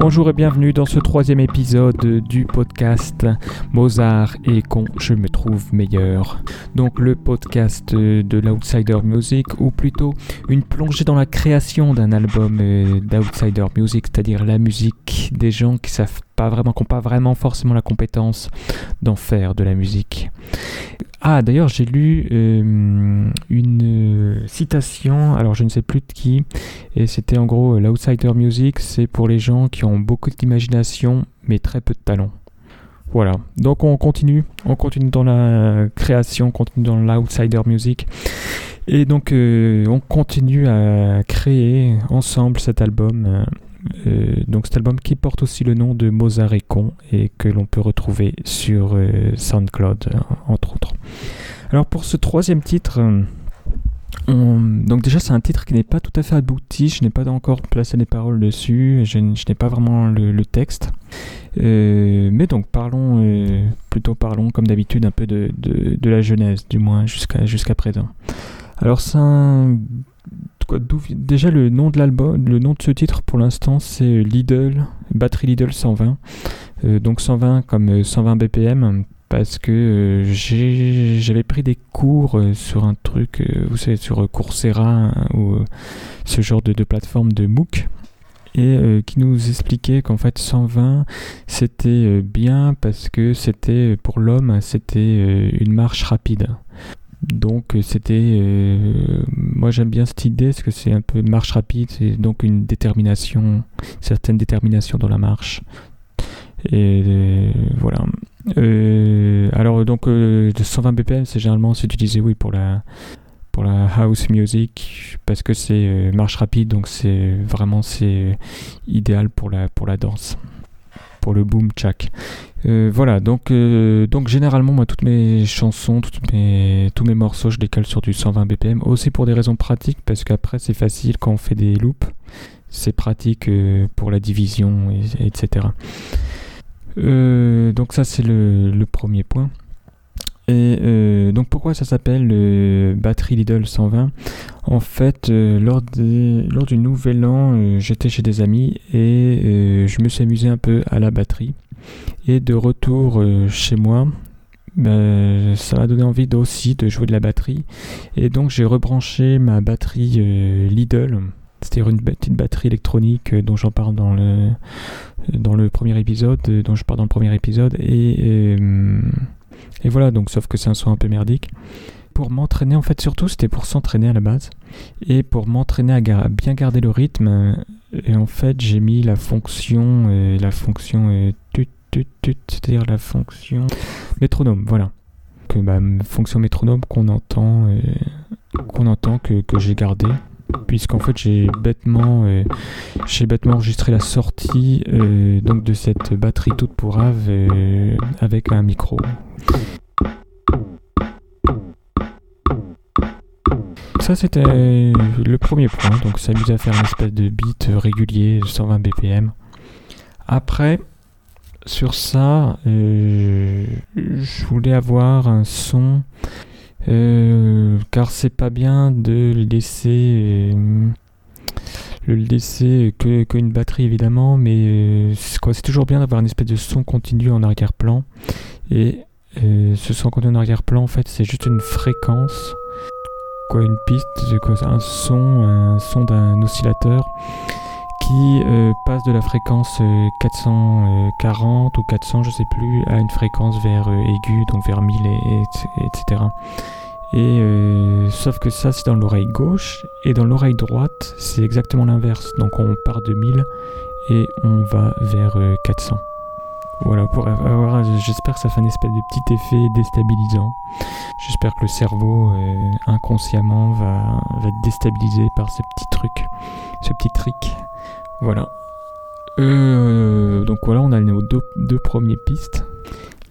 Bonjour et bienvenue dans ce troisième épisode du podcast Mozart et quand je me trouve meilleur. Donc le podcast de l'Outsider Music ou plutôt une plongée dans la création d'un album euh, d'Outsider Music, c'est-à-dire la musique des gens qui savent pas vraiment, qui n'ont pas vraiment forcément la compétence d'en faire de la musique. Ah, d'ailleurs, j'ai lu euh, une euh, citation, alors je ne sais plus de qui, et c'était en gros euh, l'outsider music, c'est pour les gens qui ont beaucoup d'imagination mais très peu de talent. Voilà, donc on continue, on continue dans la création, on continue dans l'outsider music. Et donc on continue à créer ensemble cet album donc cet album qui porte aussi le nom de Mozart et Con et que l'on peut retrouver sur euh, SoundCloud euh, entre autres. Alors pour ce troisième titre, donc déjà c'est un titre qui n'est pas tout à fait abouti, je n'ai pas encore placé les paroles dessus, je, n'ai pas vraiment le, texte. mais donc parlons, plutôt parlons comme d'habitude un peu de, de, la genèse, du moins jusqu'à jusqu'à présent. Alors c'est un déjà le nom de l'album, le nom de ce titre pour l'instant c'est Lidl, batterie Lidl 120. Euh, donc 120 comme 120 euh, BPM parce que euh, j'avais pris des cours sur un truc, vous savez, sur Coursera hein, ou ce genre de, de plateforme de MOOC et qui nous expliquait qu'en fait 120 c'était bien parce que c'était pour l'homme c'était une marche rapide. Donc euh, c'était, euh, moi j'aime bien cette idée parce que c'est un peu marche rapide, c'est donc une détermination, certaine détermination dans la marche. Et euh, voilà. alors donc 120 BPM c'est généralement utilisé oui pour la pour la house music parce que c'est marche rapide donc c'est vraiment c'est idéal pour la pour la danse pour le boom chak. Euh, voilà, donc, euh, donc généralement, moi, toutes mes chansons, toutes mes, tous mes morceaux, je les cale sur du 120 BPM. Aussi pour des raisons pratiques, parce qu'après, c'est facile quand on fait des loops. C'est pratique euh, pour la division, etc. donc ça, c'est le, premier point. Et donc pourquoi ça s'appelle le Battery Lidl 120 En fait, lors, des, lors du nouvel an, j'étais chez des amis et je me suis amusé un peu à la batterie. Et de retour euh, chez moi, ben, ça m'a donné envie aussi de jouer de la batterie. Et donc j'ai rebranché ma batterie euh, Lidl. C'est-à-dire une petite batterie électronique euh, dont j'en parle dans le, dans le premier épisode, dont je parle dans le premier épisode. Et, et voilà, donc sauf que c'est un son un peu merdique pour m'entraîner, en fait, surtout, c'était pour s'entraîner à la base. Et pour m'entraîner à, bien garder le rythme, et en fait, j'ai mis la fonction, euh, la fonction euh, tut, tut, tut, c'est-à-dire la fonction métronome, voilà. Que, bah, fonction métronome qu'on entend, euh, qu'on entend que, que j'ai gardé puisqu'en fait j'ai bêtement j'ai bêtement enregistré la sortie donc de cette batterie toute pourrave avec un micro ça c'était le premier point, donc s'amuser à faire une espèce de beat régulier, 120 BPM. Après, sur ça, euh, je voulais avoir un son, euh, car c'est pas bien de le laisser, euh, le laisser que qu'une batterie évidemment, mais c'est toujours bien d'avoir une espèce de son continu en arrière-plan. Et ce son continu en arrière-plan, en fait, c'est juste une fréquence quoi une piste, un son, un son d'un oscillateur qui euh, passe de la fréquence 440 euh, ou 400, je sais plus, à une fréquence vers euh, aiguë, donc vers 1000 et, etc. Et sauf que ça c'est dans l'oreille gauche et dans l'oreille droite c'est exactement l'inverse. Donc on part de 1000 et on va vers 400. Voilà, pour avoir, j'espère que ça fait un espèce de petit effet déstabilisant. J'espère que le cerveau inconsciemment va, va être déstabilisé par ce petit truc, ce petit trick. Voilà. Euh, donc voilà, on a nos deux, premières pistes.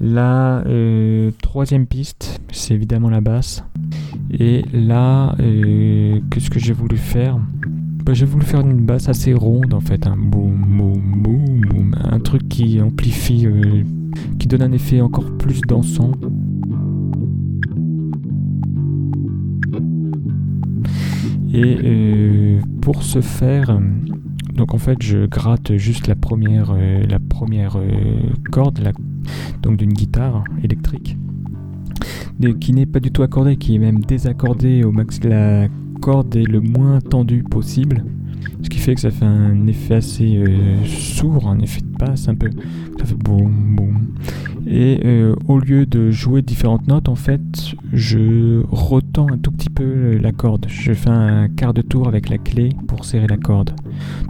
La euh, troisième piste, c'est évidemment la basse. Et là, qu'est-ce que j'ai voulu faire? Bah, J'ai voulu faire une basse assez ronde en fait, un boum, boum, boum, boum, un truc qui amplifie, qui donne un effet encore plus dansant. Et pour ce faire, Donc en fait, je gratte juste la première, euh, la première euh, corde donc d'une guitare électrique qui n'est pas du tout accordée, qui est même désaccordée au max. La corde est le moins tendue possible. Ce qui fait que ça fait un effet assez euh, sourd, un effet de basse un peu. Et euh, au lieu de jouer différentes notes, en fait, je retends un tout petit peu la corde. Je fais un quart de tour avec la clé pour serrer la corde.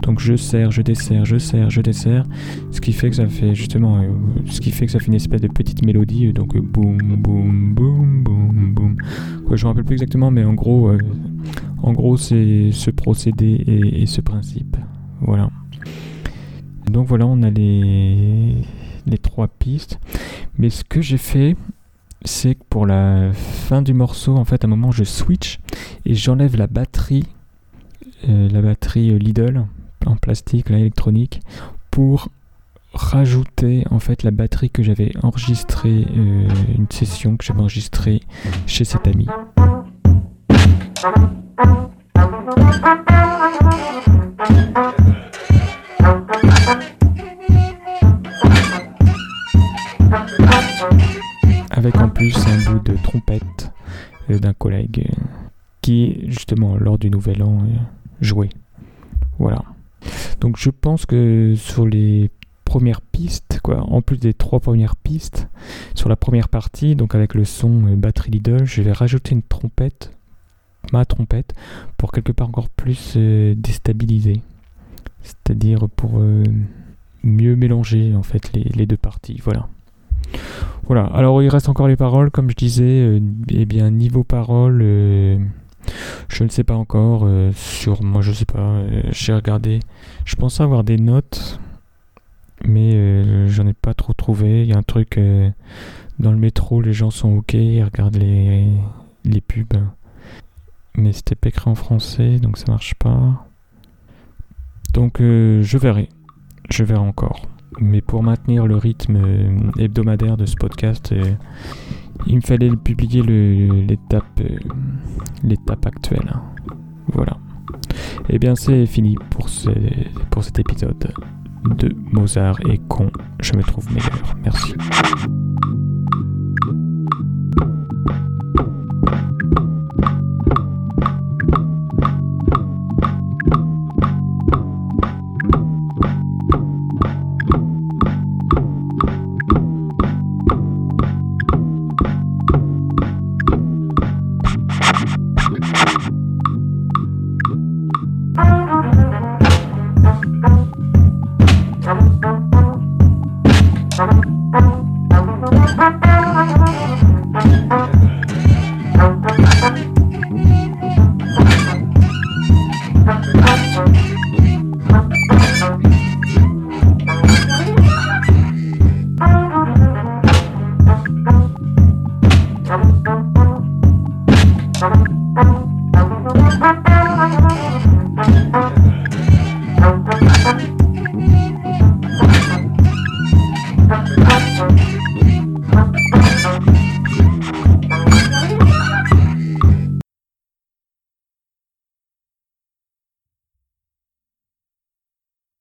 Donc je serre, je desserre, je serre, je desserre. Ce qui fait que ça fait justement, euh, ce qui fait que ça fait une espèce de petite mélodie. Donc boum boum boum boum boum. je me rappelle plus exactement, mais en gros, en gros, c'est ce procédé et, ce principe. Voilà. Donc voilà, on a les, les trois pistes. Mais ce que j'ai fait, c'est que pour la fin du morceau, en fait, à un moment, je switch et j'enlève la batterie, euh, la batterie Lidl en plastique, la électronique, pour rajouter en fait la batterie que j'avais enregistrée, euh, une session que j'avais enregistrée chez cet ami. Avec en plus un bout de trompette euh, d'un collègue euh, qui, justement, lors du Nouvel An, euh, jouait. Voilà. Donc je pense que sur les premières pistes, quoi, en plus des trois premières pistes, sur la première partie, donc avec le son batterie Lidl, je vais rajouter une trompette ma trompette pour quelque part encore plus déstabiliser. C'est-à-dire pour mieux mélanger en fait les, deux parties. Voilà. Voilà. Alors il reste encore les paroles, comme je disais. Euh, eh bien niveau paroles, je ne sais pas encore. sur moi, je sais pas. J'ai regardé. Je pensais avoir des notes, mais j'en ai pas trop trouvé. Il y a un truc dans le métro, les gens sont ok, ils regardent les pubs mais c'était pas écrit en français, donc ça marche pas. Donc euh, je verrai, je verrai encore. Mais pour maintenir le rythme euh, hebdomadaire de ce podcast, euh, il me fallait publier l'étape l'étape actuelle. Voilà. Et eh bien c'est fini pour, pour cet épisode de Mozart et con, je me trouve meilleur. Merci. Thank you.